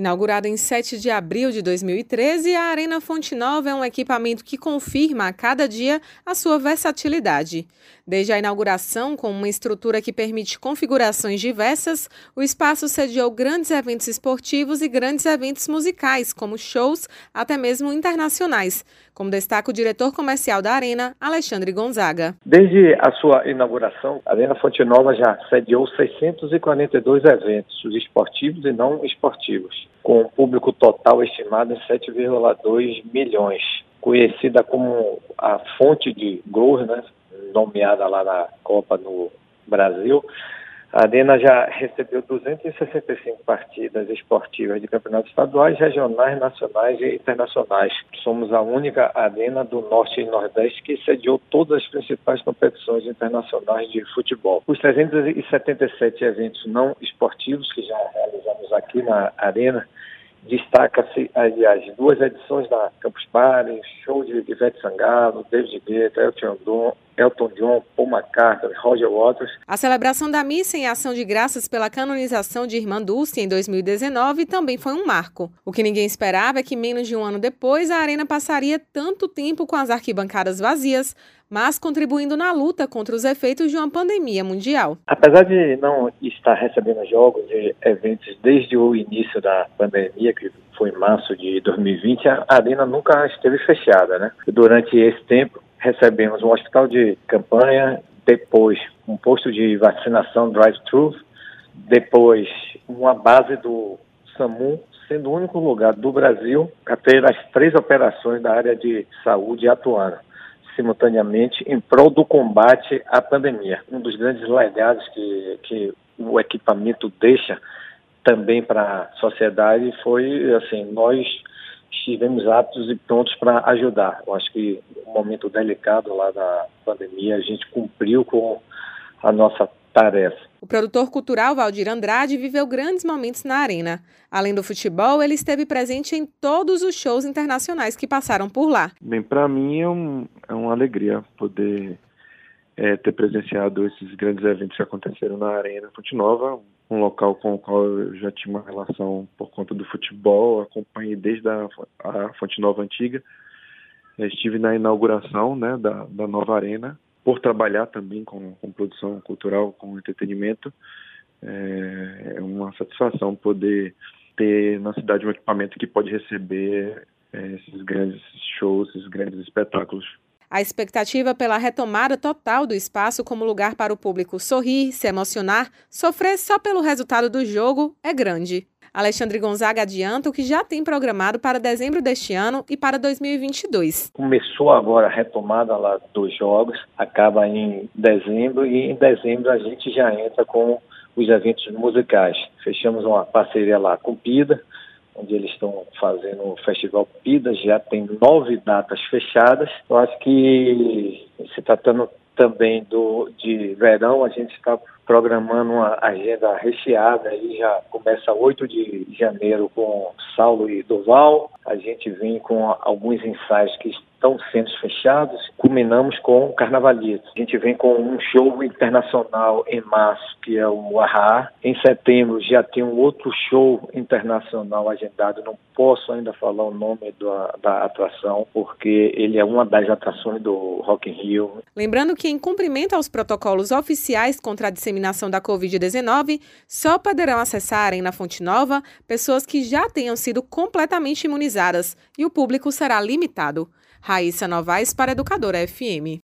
Inaugurada em 7 de abril de 2013, a Arena Fonte Nova é um equipamento que confirma a cada dia a sua versatilidade. Desde a inauguração, com uma estrutura que permite configurações diversas, o espaço sediou grandes eventos esportivos e grandes eventos musicais, como shows até mesmo internacionais, como destaca o diretor comercial da Arena, Alexandre Gonzaga. Desde a sua inauguração, a Arena Fonte Nova já sediou 642 eventos, esportivos e não esportivos com um público total estimado em 7,2 milhões. Conhecida como a fonte de gols, né, nomeada lá na Copa no Brasil, a Arena já recebeu 265 partidas esportivas de campeonatos estaduais, regionais, nacionais e internacionais. Somos a única arena do Norte e Nordeste que sediou todas as principais competições internacionais de futebol. Os 377 eventos não esportivos que já realizamos aqui na Arena Destaca-se, aliás, duas edições da Campus Party, show de Ivete Sangalo, David Guetta, Elton John, Elton John, Paul McCartney, Roger Waters. A celebração da missa em ação de graças pela canonização de Irmã Dulce em 2019 também foi um marco. O que ninguém esperava é que menos de um ano depois a arena passaria tanto tempo com as arquibancadas vazias, mas contribuindo na luta contra os efeitos de uma pandemia mundial. Apesar de não estar recebendo jogos e eventos desde o início da pandemia, que foi em março de 2020, a arena nunca esteve fechada, né? Durante esse tempo, recebemos um hospital de campanha, depois um posto de vacinação drive-thru, depois uma base do SAMU, sendo o único lugar do Brasil a ter as três operações da área de saúde atuando simultaneamente em prol do combate à pandemia. Um dos grandes legados que, que o equipamento deixa também para a sociedade foi assim nós estivemos aptos e prontos para ajudar. Eu acho que no momento delicado lá da pandemia a gente cumpriu com a nossa tarefa. O produtor cultural Valdir Andrade viveu grandes momentos na arena. Além do futebol, ele esteve presente em todos os shows internacionais que passaram por lá. Bem, para mim é, um, é, uma alegria poder é, ter presenciado esses grandes eventos que aconteceram na Arena Fonte Nova, um local com o qual eu já tinha uma relação por conta do futebol, acompanhei desde a, a Fonte Nova antiga. estive na inauguração né, da, da nova arena por trabalhar também com, com produção cultural, com entretenimento, é, é uma satisfação poder ter na cidade um equipamento que pode receber é, esses grandes shows, esses grandes espetáculos. A expectativa pela retomada total do espaço como lugar para o público sorrir, se emocionar, sofrer só pelo resultado do jogo é grande. Alexandre Gonzaga adianta o que já tem programado para dezembro deste ano e para 2022. Começou agora a retomada lá dos jogos, acaba em dezembro e em dezembro a gente já entra com os eventos musicais. Fechamos uma parceria lá com Pida, onde eles estão fazendo o Festival Pida, já tem nove datas fechadas. Eu acho que se tratando também do, de verão, a gente está programando uma agenda recheada aí já começa 8 de janeiro com Saulo e Duval. A gente vem com alguns ensaios que estão sendo fechados. Culminamos com o Carnavalito. A gente vem com um show internacional em março, que é o Ahá. Em setembro já tem um outro show internacional agendado. Não posso ainda falar o nome da, da atração, porque ele é uma das atrações do Rock in Rio. Lembrando que, em cumprimento aos protocolos oficiais contra a disseminação da Covid-19, só poderão acessarem na Fonte Nova pessoas que já tenham sido completamente imunizadas e o público será limitado. Raíssa Novaes para Educadora FM.